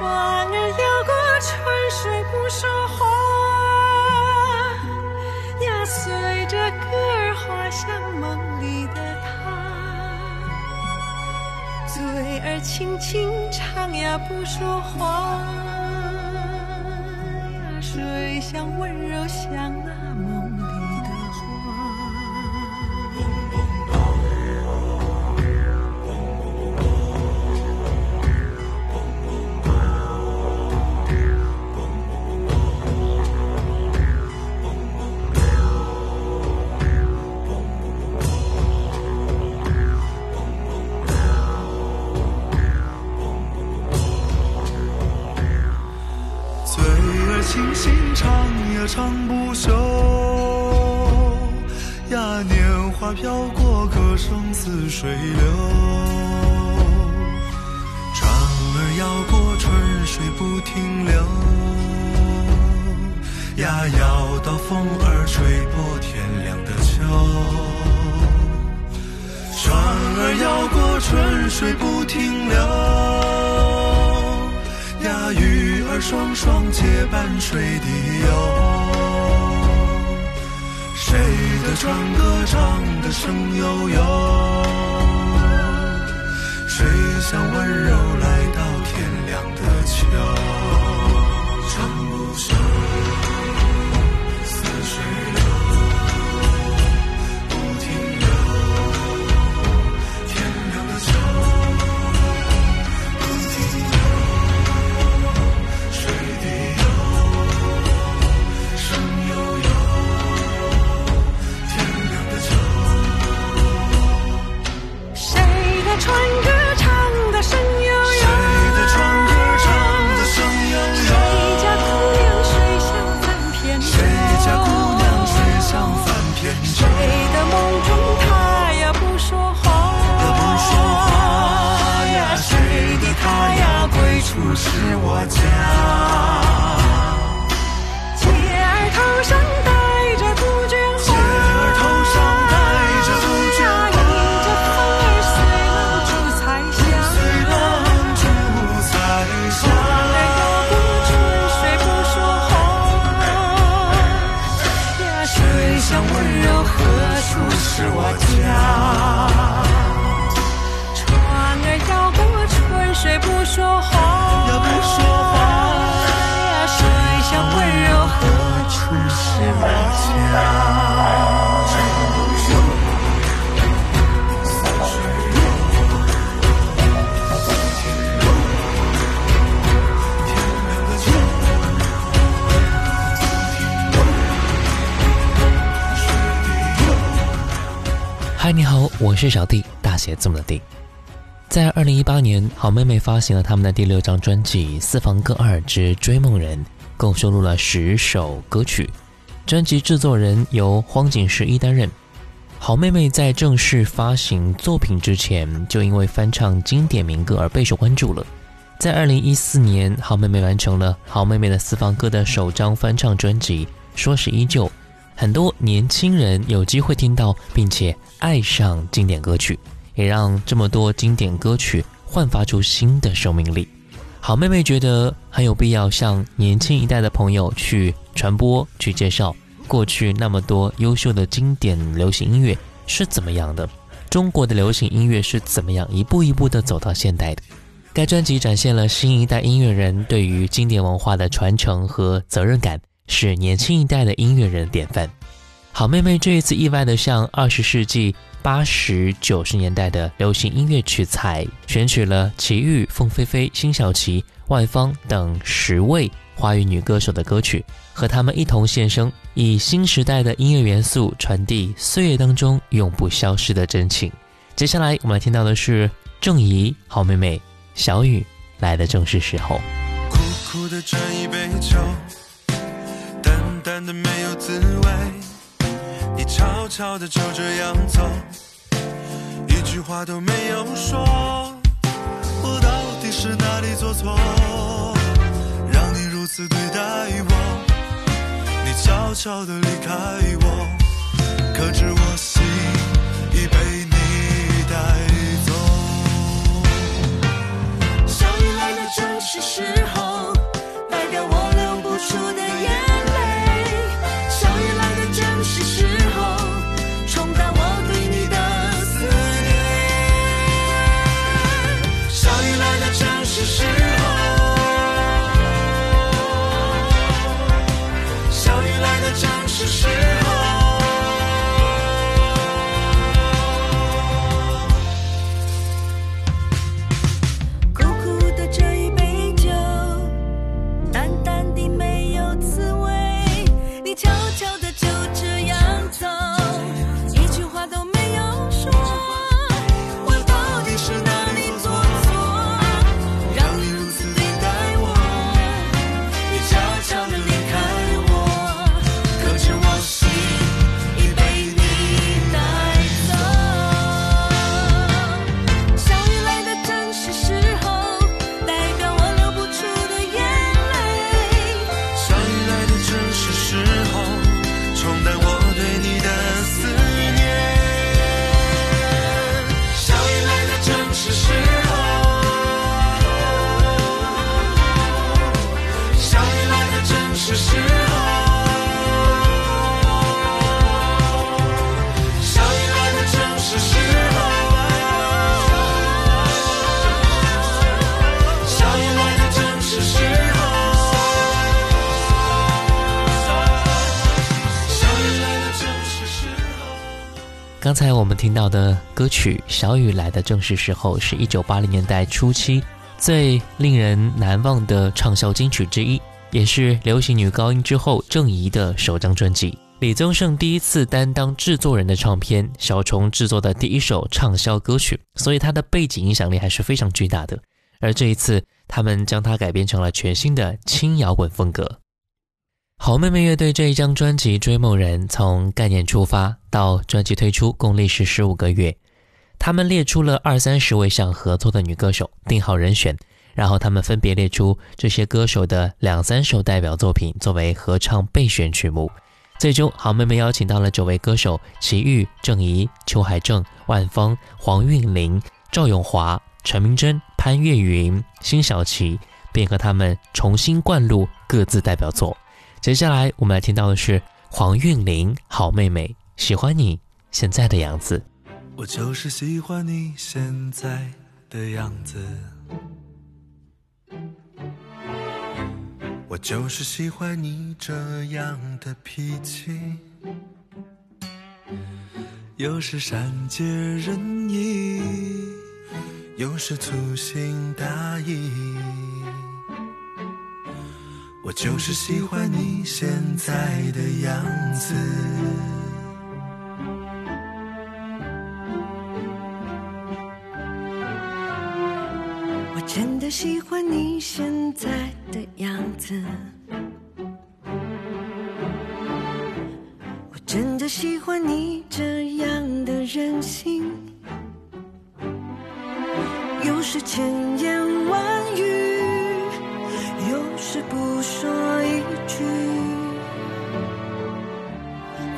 船儿摇过春水不说话呀，随着歌儿划向梦里的他。嘴儿轻轻唱呀，不说话呀。水乡温柔乡啊。水流，船儿摇过春水不停留。呀，摇到风儿吹破天亮的秋。船儿摇过春水不停留。呀，鱼儿双双结伴水底游。谁的船歌唱得声悠悠？我是小弟，大写字母的弟。在二零一八年，好妹妹发行了他们的第六张专辑《私房歌二之追梦人》，共收录了十首歌曲。专辑制作人由荒井十一担任。好妹妹在正式发行作品之前，就因为翻唱经典民歌而备受关注了。在二零一四年，好妹妹完成了好妹妹的私房歌的首张翻唱专辑《说是依旧》，很多年轻人有机会听到并且爱上经典歌曲，也让这么多经典歌曲焕发出新的生命力。好妹妹觉得很有必要向年轻一代的朋友去传播、去介绍过去那么多优秀的经典流行音乐是怎么样的。中国的流行音乐是怎么样一步一步的走到现代的？该专辑展现了新一代音乐人对于经典文化的传承和责任感，是年轻一代的音乐人典范。好妹妹这一次意外的向二十世纪八十九十年代的流行音乐取材，选取了齐豫、凤飞飞、辛晓琪、万芳等十位华语女歌手的歌曲，和他们一同献声。以新时代的音乐元素传递岁月当中永不消失的真情。接下来我们来听到的是郑怡好妹妹小雨来的正是时候。苦苦的斟一杯酒，的没有滋味。你悄悄的就这样走，一句话都没有说。我到底是哪里做错，让你如此对待我？你悄悄的离开我，可知我心已被你带走。相遇来的正是时候，代表我留不住的听到的歌曲《小雨来的正是时候》是一九八零年代初期最令人难忘的畅销金曲之一，也是流行女高音之后郑怡的首张专辑。李宗盛第一次担当制作人的唱片，小虫制作的第一首畅销歌曲，所以它的背景影响力还是非常巨大的。而这一次，他们将它改编成了全新的轻摇滚风格。好妹妹乐队这一张专辑《追梦人》从概念出发到专辑推出，共历时十五个月。他们列出了二三十位想合作的女歌手，定好人选，然后他们分别列出这些歌手的两三首代表作品作为合唱备选曲目。最终，好妹妹邀请到了九位歌手：齐豫、郑怡、邱海正、万芳、黄韵玲、赵咏华、陈明真、潘越云、辛晓琪，并和他们重新灌录各自代表作。接下来我们来听到的是黄韵玲《好妹妹》，喜欢你现在的样子。我就是喜欢你现在的样子，我就是喜欢你这样的脾气，有时善解人意，有时粗心大意。我就是喜欢你现在的样子。我真的喜欢你现在的样子，我真的喜欢你这样的任性，有时千言万语，是不说一句。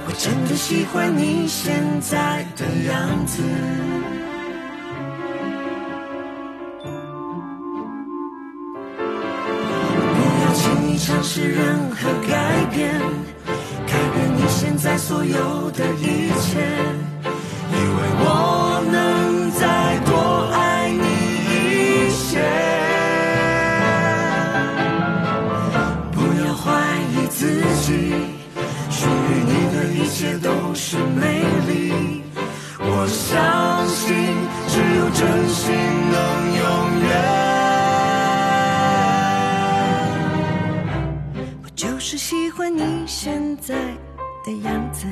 我真的喜欢你现在的样子。不要轻易尝试任何改变，改变你现在所有的一切，以为我相信，只有真心能永远。我就是喜欢你现在的样子。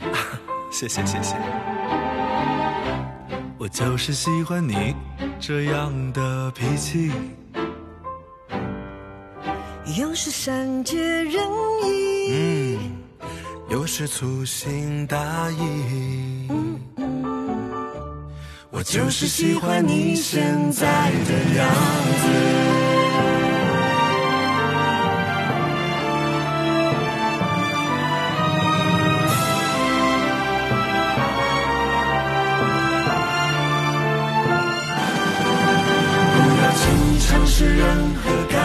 谢谢谢谢，我就是喜欢你这样的脾气。有时善解人意，有时粗心大意。我就是喜欢你现在的样子。不要轻易尝试任何感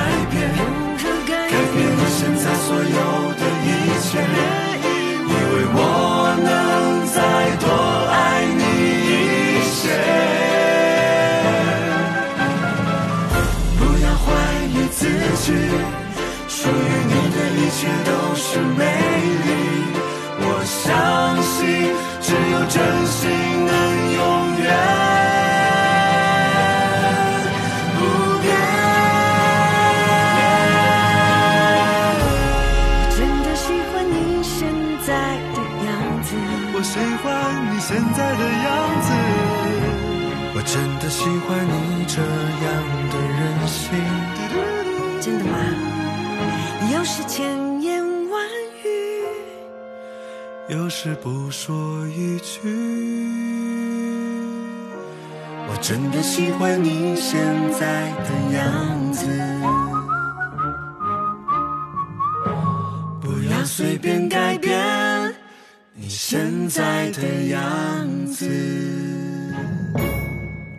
是不说一句，我真的喜欢你现在的样子。不要随便改变你现在的样子。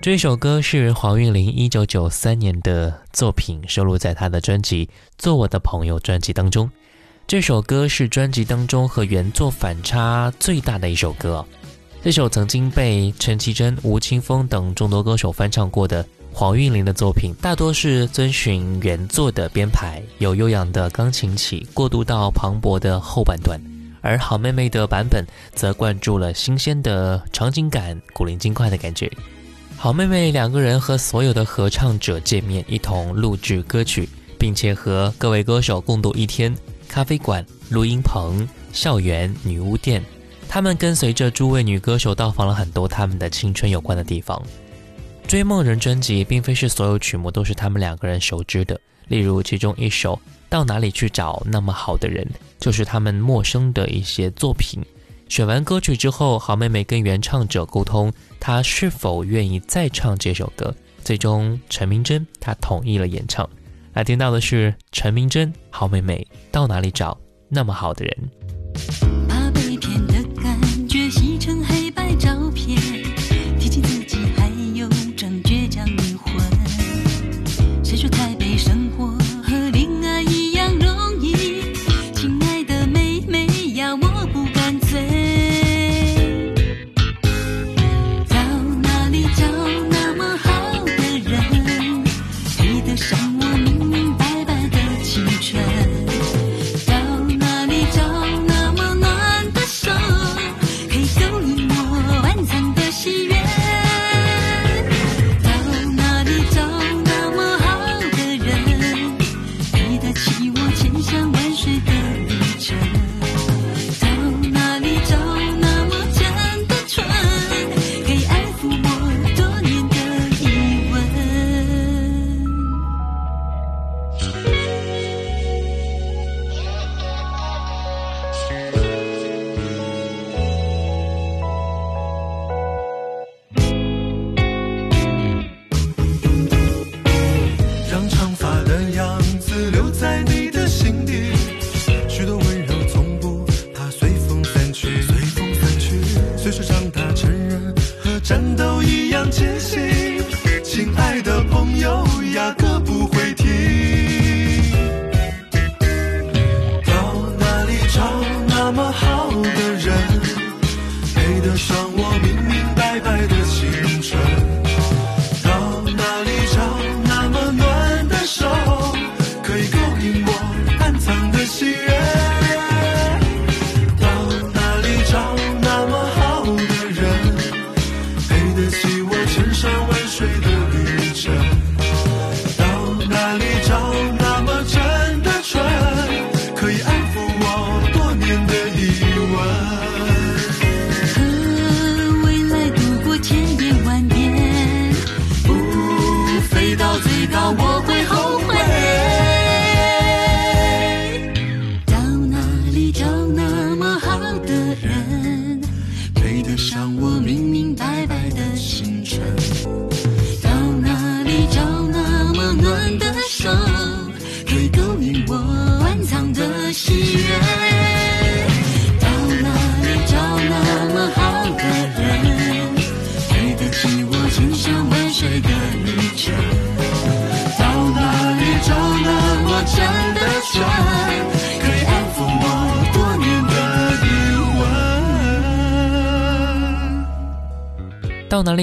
这首歌是黄韵玲一九九三年的作品，收录在她的专辑《做我的朋友》专辑当中。这首歌是专辑当中和原作反差最大的一首歌。这首曾经被陈绮贞、吴青峰等众多歌手翻唱过的黄韵玲的作品，大多是遵循原作的编排，由悠扬的钢琴起过渡到磅礴的后半段，而好妹妹的版本则灌注了新鲜的场景感、古灵精怪的感觉。好妹妹两个人和所有的合唱者见面，一同录制歌曲，并且和各位歌手共度一天。咖啡馆、录音棚、校园、女巫店，他们跟随着诸位女歌手到访了很多他们的青春有关的地方。《追梦人》专辑并非是所有曲目都是他们两个人熟知的，例如其中一首《到哪里去找那么好的人》就是他们陌生的一些作品。选完歌曲之后，好妹妹跟原唱者沟通，她是否愿意再唱这首歌。最终，陈明真她同意了演唱。来听到的是陈明真，好妹妹到哪里找那么好的人？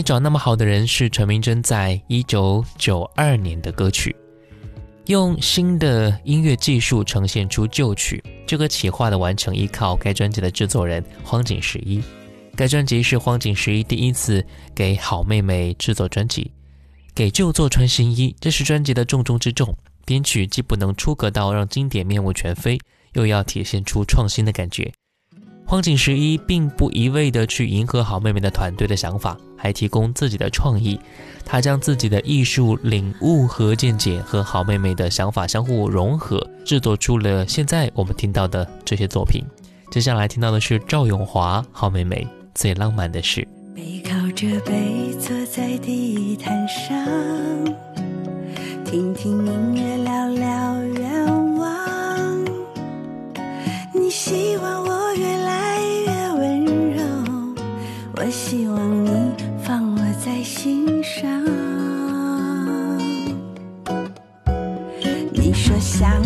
找那么好的人？是陈明真在一九九二年的歌曲。用新的音乐技术呈现出旧曲，这个企划的完成依靠该专辑的制作人荒井十一。该专辑是荒井十一第一次给好妹妹制作专辑，给旧作穿新衣，这是专辑的重中之重。编曲既不能出格到让经典面目全非，又要体现出创新的感觉。荒井十一并不一味地去迎合好妹妹的团队的想法，还提供自己的创意。他将自己的艺术领悟和见解和好妹妹的想法相互融合，制作出了现在我们听到的这些作品。接下来听到的是赵咏华《好妹妹最浪漫的事》。背靠着背坐在地毯上，听听音乐，聊聊愿望。你希望我希望你放我在心上。你说想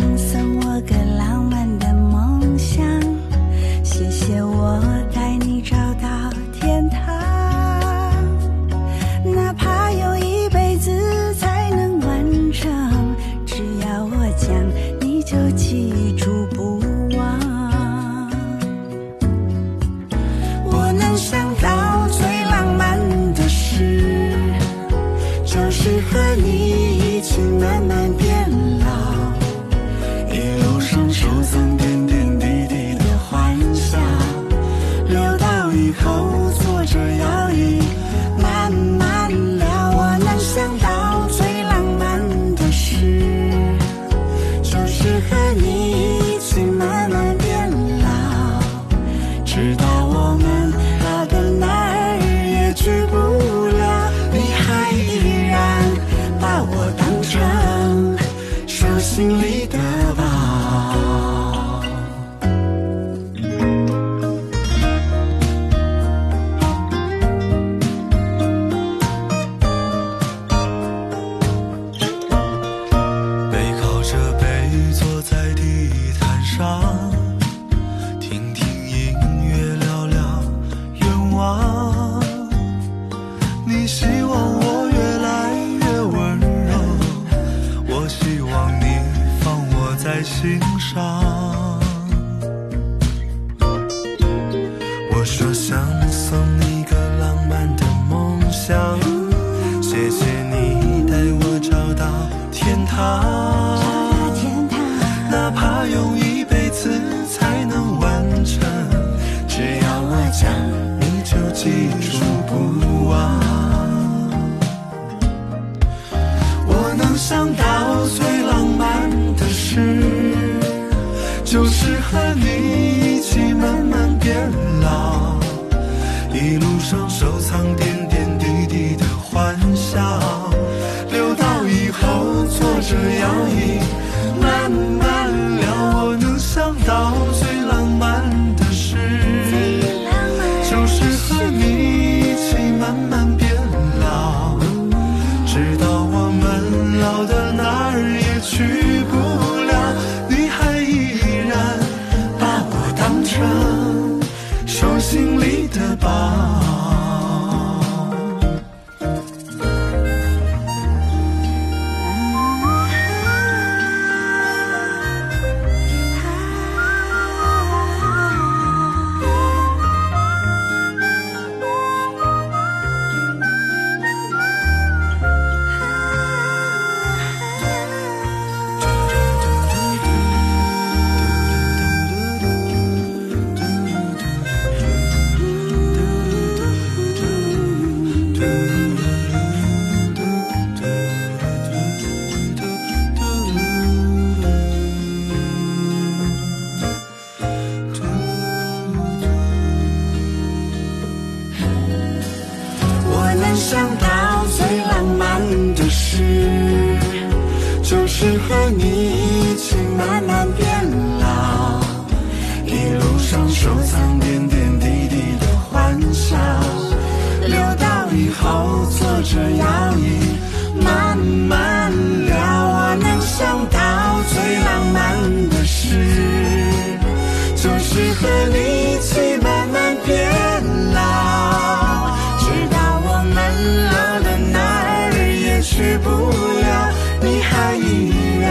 去不了，你还依然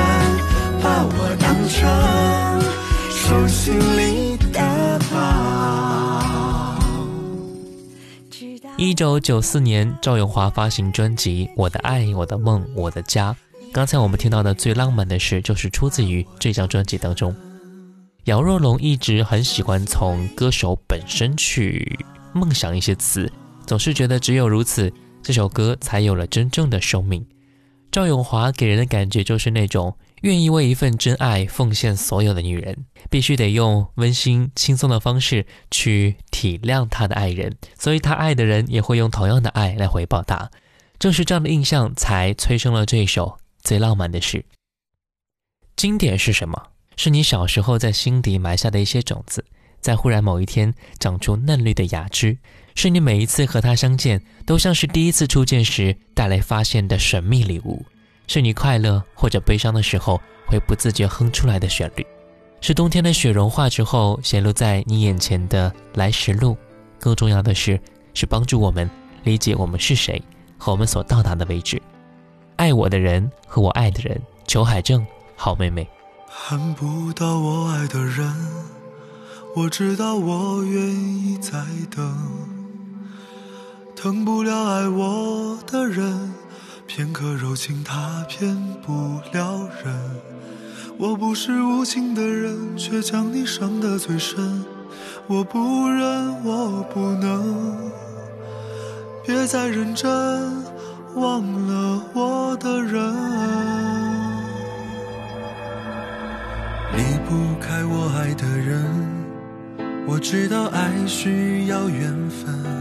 把我当成手心里的宝。一九九四年，赵咏华发行专辑《我的爱、我的梦、我的家》。刚才我们听到的最浪漫的事，就是出自于这张专辑当中。姚若龙一直很喜欢从歌手本身去梦想一些词，总是觉得只有如此，这首歌才有了真正的生命。赵咏华给人的感觉就是那种愿意为一份真爱奉献所有的女人，必须得用温馨轻松的方式去体谅她的爱人，所以她爱的人也会用同样的爱来回报她。正是这样的印象，才催生了这首最浪漫的事。经典是什么？是你小时候在心底埋下的一些种子，在忽然某一天长出嫩绿的芽枝。是你每一次和他相见，都像是第一次初见时带来发现的神秘礼物。是你快乐或者悲伤的时候会不自觉哼出来的旋律。是冬天的雪融化之后显露在你眼前的来时路。更重要的是，是帮助我们理解我们是谁和我们所到达的位置。爱我的人和我爱的人，裘海正，好妹妹。看不到我爱的人，我知道我愿意再等。疼不了爱我的人，片刻柔情他骗不了人。我不是无情的人，却将你伤得最深。我不忍，我不能，别再认真，忘了我的人。离不开我爱的人，我知道爱需要缘分。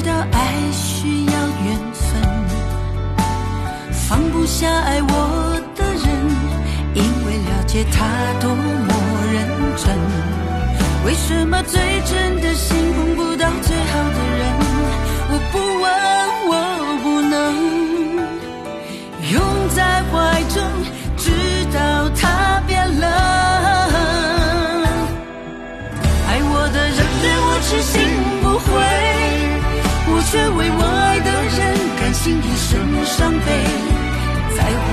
知道爱需要缘分，放不下爱我的人，因为了解他多么认真。为什么最真的心碰不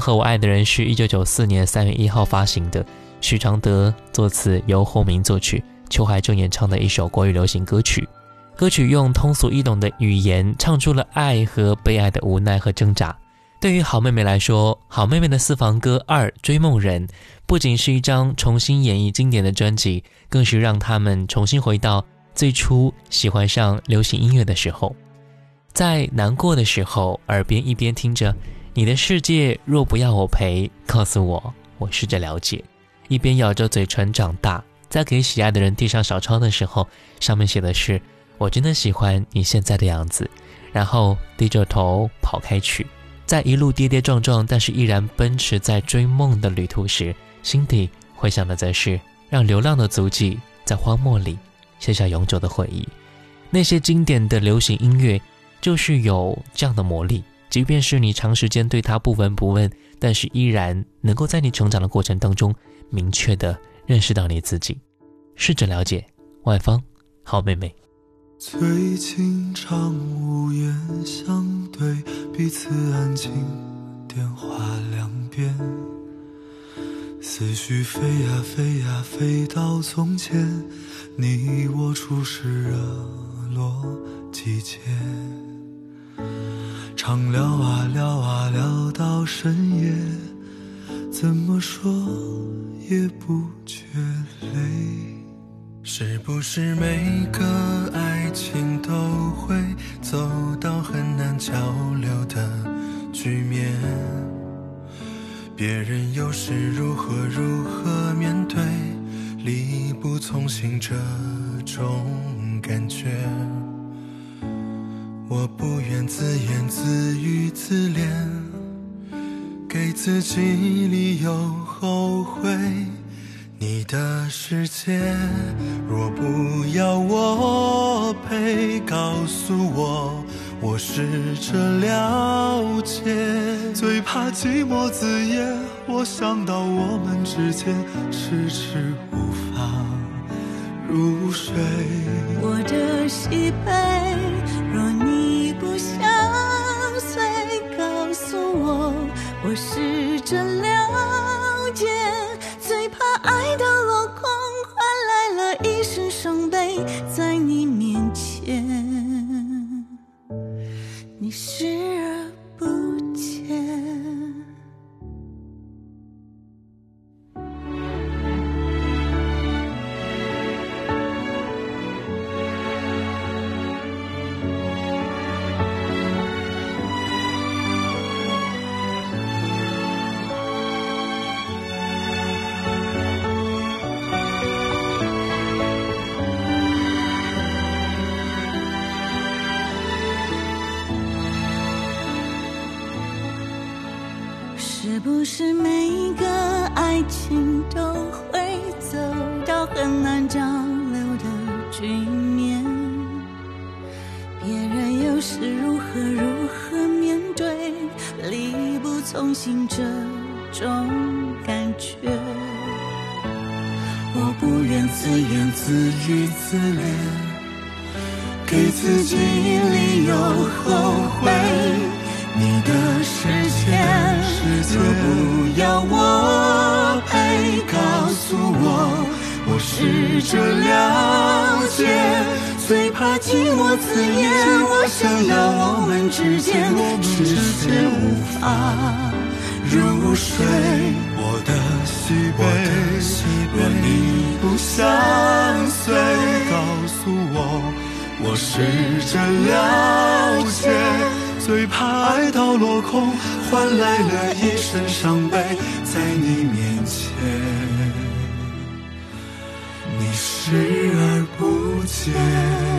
和我爱的人是一九九四年三月一号发行的，许常德作词，由侯明作曲，邱海正演唱的一首国语流行歌曲。歌曲用通俗易懂的语言唱出了爱和被爱的无奈和挣扎。对于好妹妹来说，好妹妹的私房歌二《追梦人》不仅是一张重新演绎经典的专辑，更是让他们重新回到最初喜欢上流行音乐的时候。在难过的时候，耳边一边听着“你的世界若不要我陪，告诉我，我试着了解”，一边咬着嘴唇长大。在给喜爱的人递上小抄的时候，上面写的是“我真的喜欢你现在的样子”，然后低着头跑开去。在一路跌跌撞撞，但是依然奔驰在追梦的旅途时，心底回想的则是让流浪的足迹在荒漠里写下永久的回忆。那些经典的流行音乐，就是有这样的魔力。即便是你长时间对它不闻不问，但是依然能够在你成长的过程当中，明确的认识到你自己。试着了解外方好妹妹。最近常无言相对，彼此安静，电话两边，思绪飞呀飞呀飞到从前，你我初识热络季节，常聊啊聊啊聊到深夜，怎么说也不觉累。是不是每个爱情都会走到很难交流的局面？别人又是如何如何面对力不从心这种感觉？我不愿自言自语自怜，给自己理由后悔。你的世界若不要我陪，告诉我，我试着了解。最怕寂寞子夜，我想到我们之间迟迟无法入睡。我的喜悲，我，试着了解。最怕爱到落空，换来了一身伤悲，很难交流的局面？别人又是如何如何面对力不从心这种感觉？我不愿自言自语自怜，给自己理由后悔。你的世界若不要我陪，告诉，我试着了解。最怕寂寞子夜，我想要我们之间迟迟无法入睡。我的喜悲，若你不相随，告诉我，我试着了解。最怕爱到落空，换来了一身伤悲，在你面视而不见。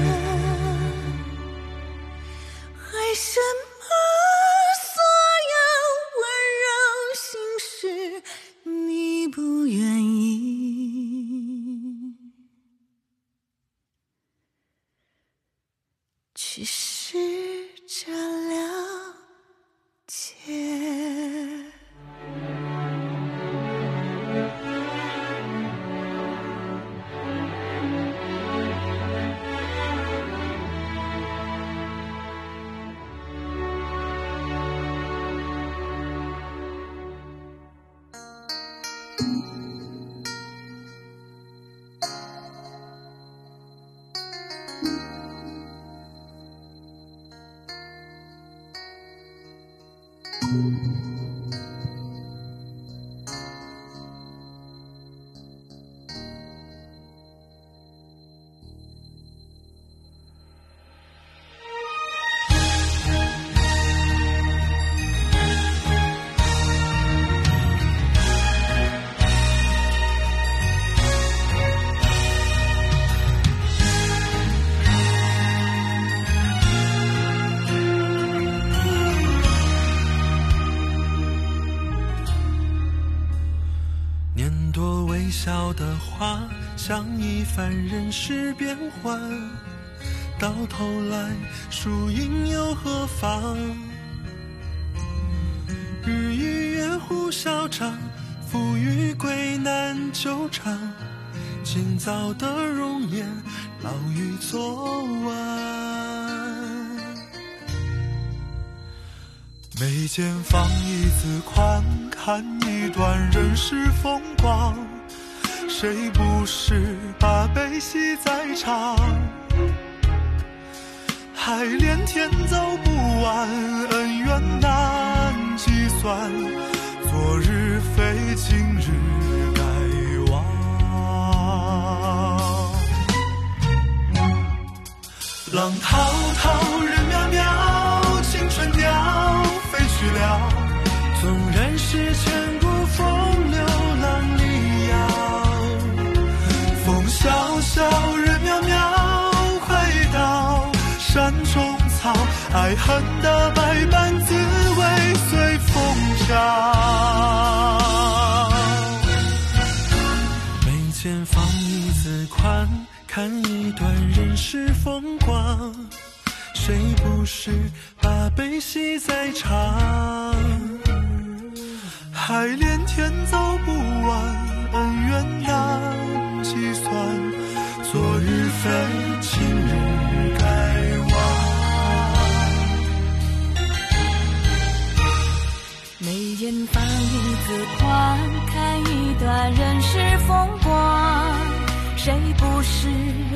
一番人事变幻，到头来输赢又何妨？日与月互消长，富与贵难久长。今早的容颜，老于昨晚。眉间放一字宽，看一段人世风光。谁不是把悲喜在尝？海连天走不完，恩怨难计算。昨日非今日该忘。浪滔滔，人渺渺，青春鸟飞去了。纵然是千人渺渺，快到山中草。爱恨的百般滋味随风飘。眉间放一字宽，看一段人世风光。谁不是把悲喜在尝？海连天走不完，恩怨难计算。眉间放一字宽，看一段人世风光。谁不是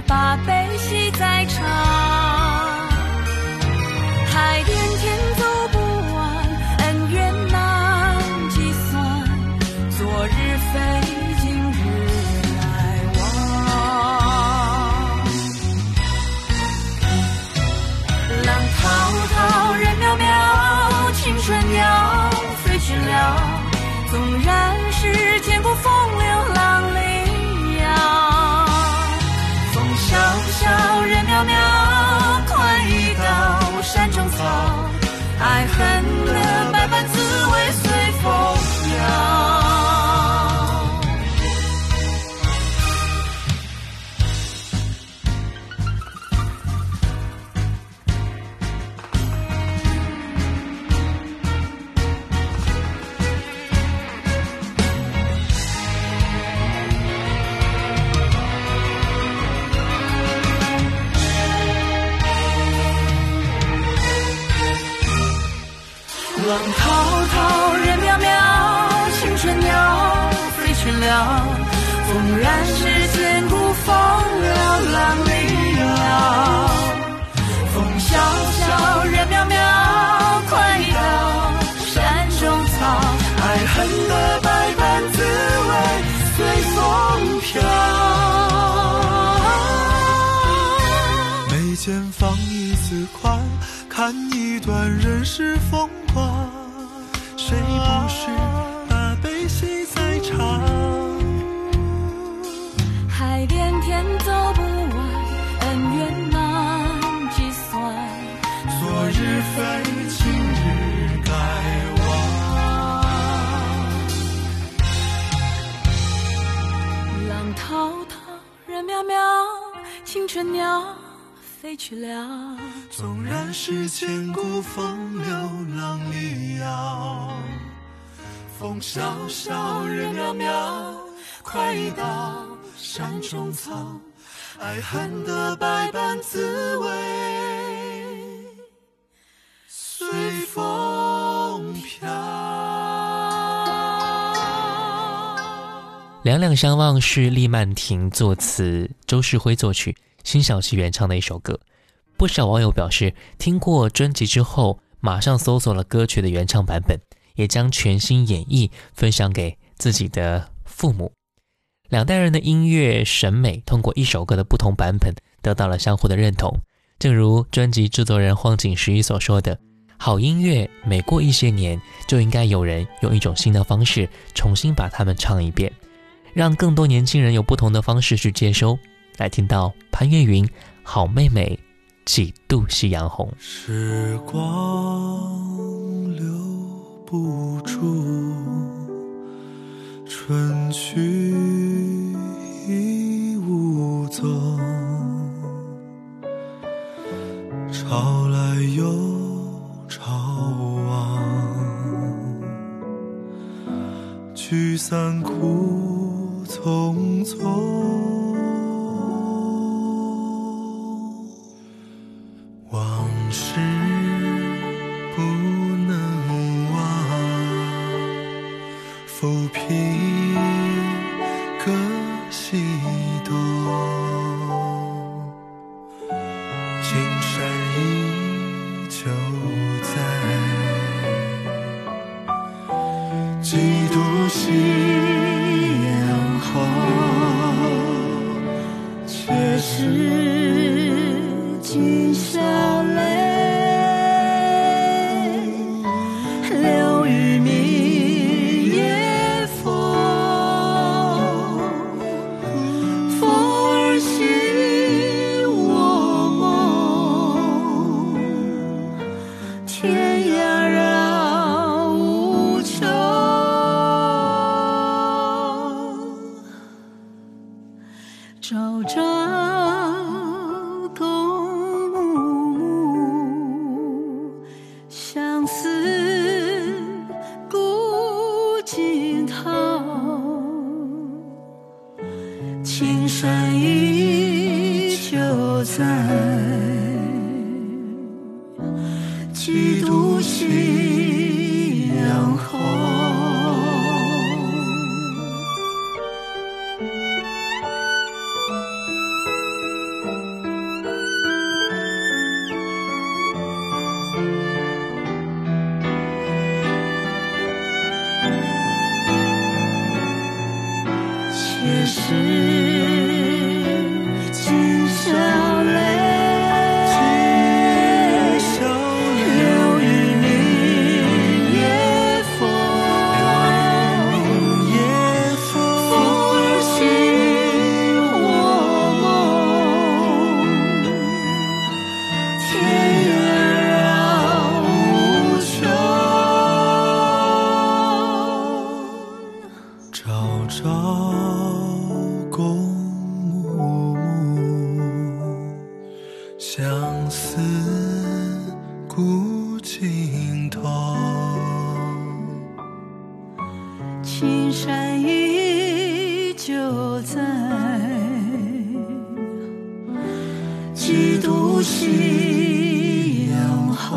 把悲喜在尝？间放一字宽，看一段人世风光。谁不是把悲喜在尝？海连天走不完，恩怨难计算。昨日非，今日该忘。浪滔滔，人渺渺，青春鸟飞去了。纵然是千古风流浪里遥，风萧萧，人渺渺，快意到山中草。爱恨的百般滋味随风飘。两两相望是厉曼婷作词，周世辉作曲，辛晓琪原唱的一首歌。不少网友表示，听过专辑之后，马上搜索了歌曲的原唱版本，也将全新演绎分享给自己的父母。两代人的音乐审美通过一首歌的不同版本得到了相互的认同。正如专辑制作人荒井十一所说的：“好音乐每过一些年，就应该有人用一种新的方式重新把它们唱一遍。”让更多年轻人有不同的方式去接收。来听到潘越云《好妹妹》，几度夕阳红。时光留不住，春去已无踪。潮来又潮往，聚散苦匆匆。古今头。青山依旧在，几度夕阳红。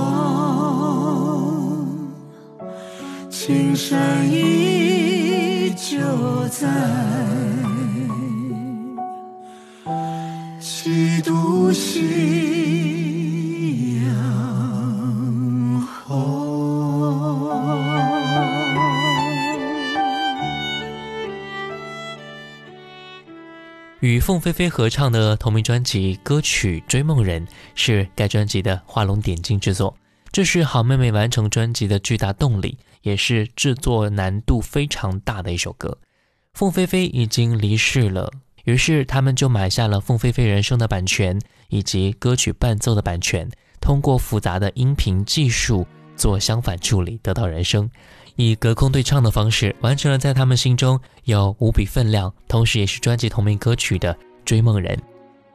青山依旧在，与凤飞飞合唱的同名专辑歌曲《追梦人》是该专辑的画龙点睛之作，这是好妹妹完成专辑的巨大动力，也是制作难度非常大的一首歌。凤飞飞已经离世了，于是他们就买下了凤飞飞人生的版权以及歌曲伴奏的版权，通过复杂的音频技术做相反处理，得到人声。以隔空对唱的方式，完成了在他们心中有无比分量，同时也是专辑同名歌曲的《追梦人》。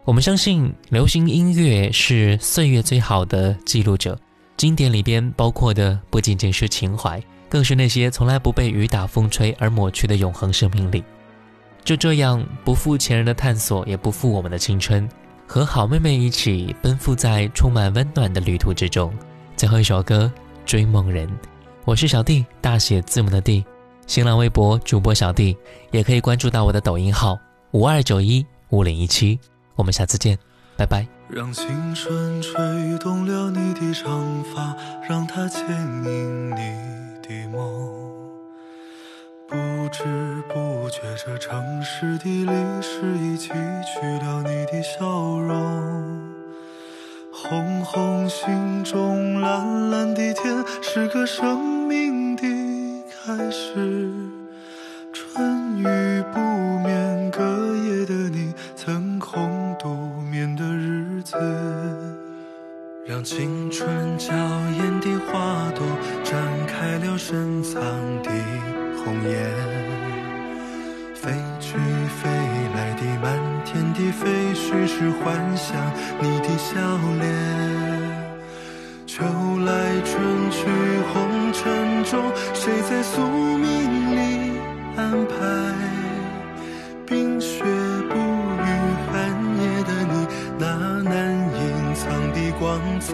我们相信，流行音乐是岁月最好的记录者，经典里边包括的不仅仅是情怀，更是那些从来不被雨打风吹而抹去的永恒生命力。就这样，不负前人的探索，也不负我们的青春，和好妹妹一起奔赴在充满温暖的旅途之中。最后一首歌《追梦人》。我是小弟，大写字母的弟。新浪微博主播小弟，也可以关注到我的抖音号五二九一五零一七。我们下次见，拜拜。让青春吹动了你的长发，让它牵引你的梦。不知不觉，这城市的历史已记取了你的笑容。红红心中，蓝蓝的天，是个生命的开始。春雨不眠，隔夜的你，曾空独眠的日子。让青春娇艳的花朵绽开了深藏的红颜。只是幻想你的笑脸。秋来春去红尘中谁在宿命里安排？冰雪不语寒夜的你那难隐藏的光彩。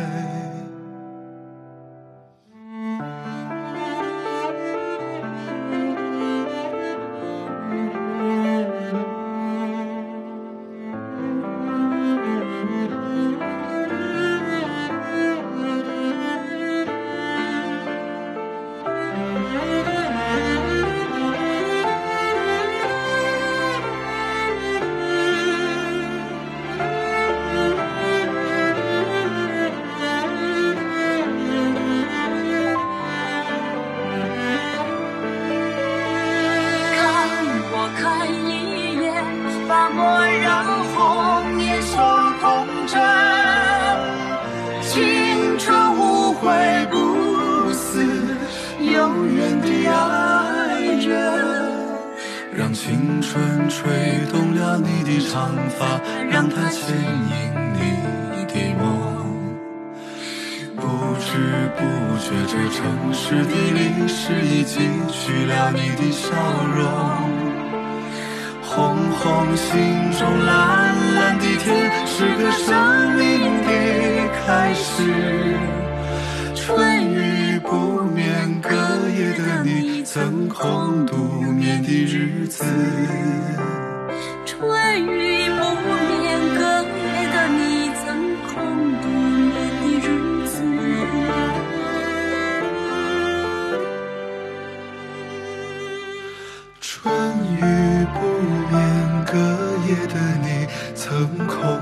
的爱人。让青春吹动了你的长发，让它牵引你的梦。不知不觉，这城市的历史已记取了你的笑容。红红心中蓝蓝的天，是个生命的开始。春雨不，的你曾空独眠的日子春雨不眠隔夜的你曾空独眠的日子春雨不眠隔夜的你曾空